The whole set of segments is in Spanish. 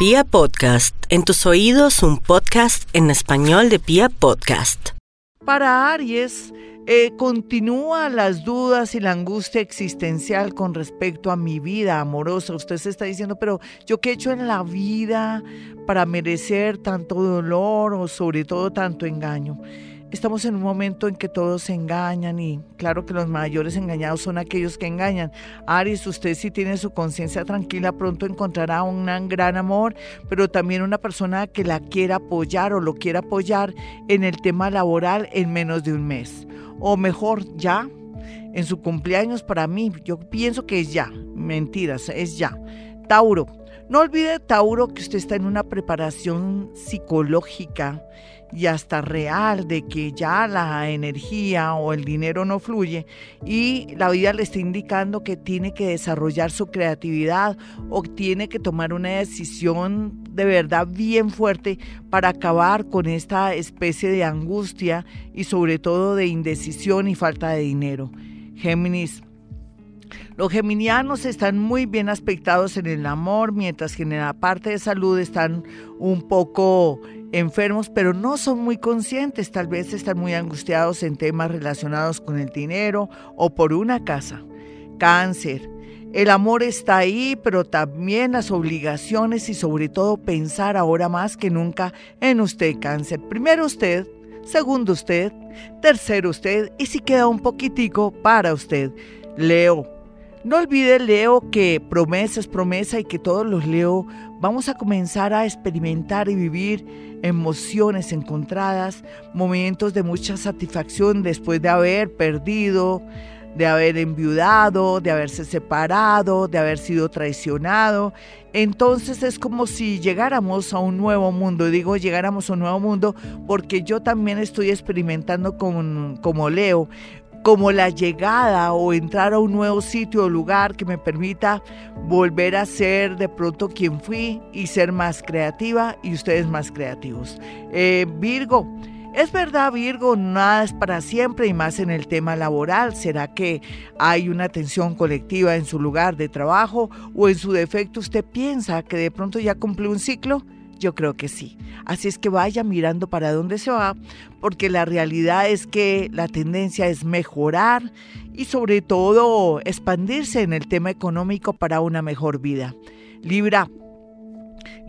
Pia Podcast, en tus oídos un podcast en español de Pia Podcast. Para Aries, eh, continúa las dudas y la angustia existencial con respecto a mi vida amorosa. Usted se está diciendo, pero yo qué he hecho en la vida para merecer tanto dolor o sobre todo tanto engaño. Estamos en un momento en que todos se engañan y claro que los mayores engañados son aquellos que engañan. Aries, usted si tiene su conciencia tranquila, pronto encontrará un gran amor, pero también una persona que la quiera apoyar o lo quiera apoyar en el tema laboral en menos de un mes. O mejor, ya, en su cumpleaños para mí, yo pienso que es ya. Mentiras, es ya. Tauro, no olvide, Tauro, que usted está en una preparación psicológica y hasta real de que ya la energía o el dinero no fluye y la vida le está indicando que tiene que desarrollar su creatividad o tiene que tomar una decisión de verdad bien fuerte para acabar con esta especie de angustia y sobre todo de indecisión y falta de dinero. Géminis, los geminianos están muy bien aspectados en el amor, mientras que en la parte de salud están un poco enfermos, pero no son muy conscientes, tal vez están muy angustiados en temas relacionados con el dinero o por una casa. Cáncer. El amor está ahí, pero también las obligaciones y sobre todo pensar ahora más que nunca en usted, cáncer. Primero usted, segundo usted, tercero usted y si queda un poquitico para usted. Leo. No olvide, Leo, que promesa es promesa y que todos los Leo vamos a comenzar a experimentar y vivir emociones encontradas, momentos de mucha satisfacción después de haber perdido, de haber enviudado, de haberse separado, de haber sido traicionado. Entonces es como si llegáramos a un nuevo mundo. Digo llegáramos a un nuevo mundo porque yo también estoy experimentando con, como Leo como la llegada o entrar a un nuevo sitio o lugar que me permita volver a ser de pronto quien fui y ser más creativa y ustedes más creativos. Eh, Virgo. Es verdad, Virgo, nada es para siempre y más en el tema laboral. ¿Será que hay una tensión colectiva en su lugar de trabajo o en su defecto usted piensa que de pronto ya cumplió un ciclo? Yo creo que sí. Así es que vaya mirando para dónde se va, porque la realidad es que la tendencia es mejorar y sobre todo expandirse en el tema económico para una mejor vida. Libra,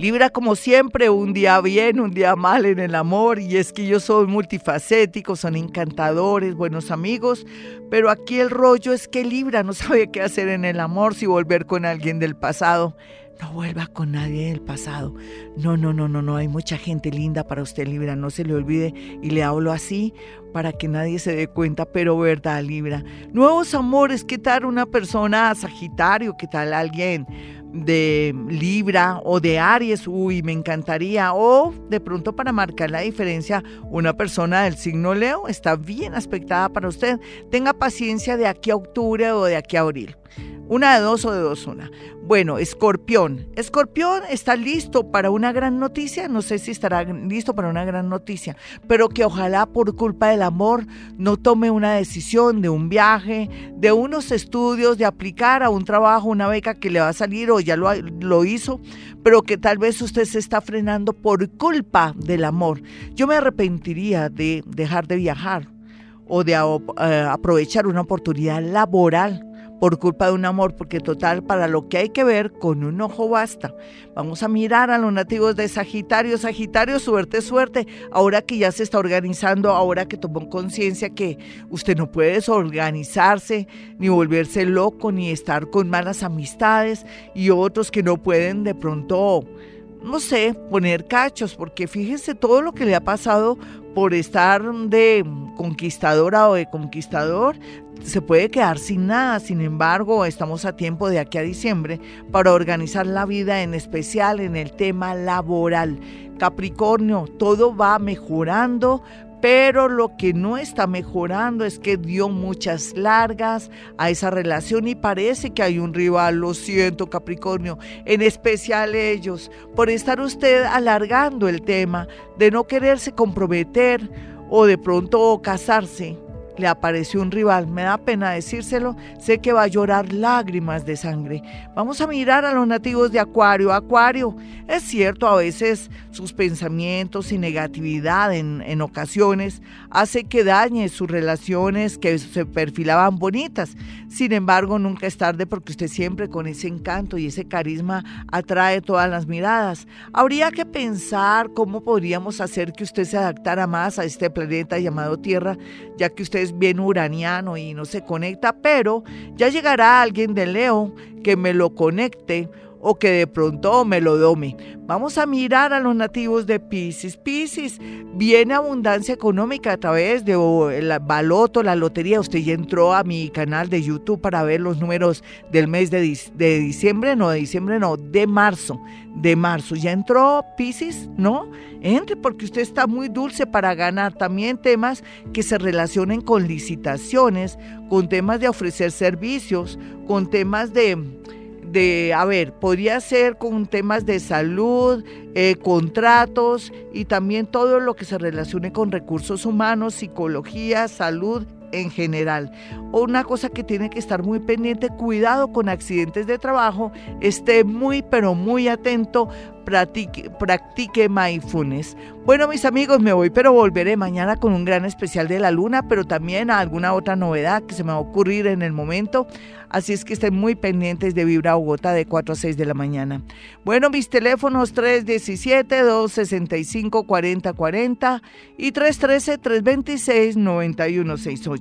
Libra como siempre, un día bien, un día mal en el amor, y es que yo soy multifacético, son encantadores, buenos amigos, pero aquí el rollo es que Libra no sabe qué hacer en el amor si volver con alguien del pasado. No vuelva con nadie del pasado. No, no, no, no, no. Hay mucha gente linda para usted, Libra. No se le olvide y le hablo así para que nadie se dé cuenta, pero verdad, Libra. Nuevos amores, ¿qué tal una persona Sagitario? ¿Qué tal alguien? De Libra o de Aries, uy, me encantaría. O de pronto para marcar la diferencia, una persona del signo Leo está bien aspectada para usted. Tenga paciencia de aquí a octubre o de aquí a abril. Una de dos o de dos una. Bueno, escorpión. Escorpión está listo para una gran noticia. No sé si estará listo para una gran noticia, pero que ojalá por culpa del amor no tome una decisión de un viaje, de unos estudios, de aplicar a un trabajo, una beca que le va a salir o ya lo, lo hizo, pero que tal vez usted se está frenando por culpa del amor. Yo me arrepentiría de dejar de viajar o de eh, aprovechar una oportunidad laboral por culpa de un amor, porque total, para lo que hay que ver, con un ojo basta. Vamos a mirar a los nativos de Sagitario. Sagitario, suerte, suerte. Ahora que ya se está organizando, ahora que tomó conciencia que usted no puede desorganizarse, ni volverse loco, ni estar con malas amistades, y otros que no pueden de pronto no sé, poner cachos, porque fíjese todo lo que le ha pasado por estar de conquistadora o de conquistador, se puede quedar sin nada. Sin embargo, estamos a tiempo de aquí a diciembre para organizar la vida, en especial en el tema laboral. Capricornio, todo va mejorando, pero lo que no está mejorando es que dio muchas largas a esa relación y parece que hay un rival, lo siento Capricornio, en especial ellos, por estar usted alargando el tema de no quererse comprometer o de pronto casarse le apareció un rival. Me da pena decírselo, sé que va a llorar lágrimas de sangre. Vamos a mirar a los nativos de Acuario. Acuario, es cierto, a veces sus pensamientos y negatividad en, en ocasiones hace que dañe sus relaciones que se perfilaban bonitas. Sin embargo, nunca es tarde porque usted siempre con ese encanto y ese carisma atrae todas las miradas. Habría que pensar cómo podríamos hacer que usted se adaptara más a este planeta llamado Tierra, ya que usted es bien uraniano y no se conecta, pero ya llegará alguien de Leo que me lo conecte o que de pronto me lo dome. Vamos a mirar a los nativos de Pisces. Pisces, viene abundancia económica a través de el baloto, la lotería. Usted ya entró a mi canal de YouTube para ver los números del mes de, de diciembre, no de diciembre, no, de marzo. De marzo. ¿Ya entró Pisces? ¿No? Entre porque usted está muy dulce para ganar. También temas que se relacionen con licitaciones, con temas de ofrecer servicios, con temas de de, a ver, podría ser con temas de salud, eh, contratos y también todo lo que se relacione con recursos humanos, psicología, salud en general. Una cosa que tiene que estar muy pendiente, cuidado con accidentes de trabajo, esté muy pero muy atento practique, practique mindfulness. Bueno, mis amigos, me voy, pero volveré mañana con un gran especial de la luna, pero también a alguna otra novedad que se me va a ocurrir en el momento. Así es que estén muy pendientes de Vibra Bogotá de 4 a 6 de la mañana. Bueno, mis teléfonos 317-265-4040 y 313-326-9168.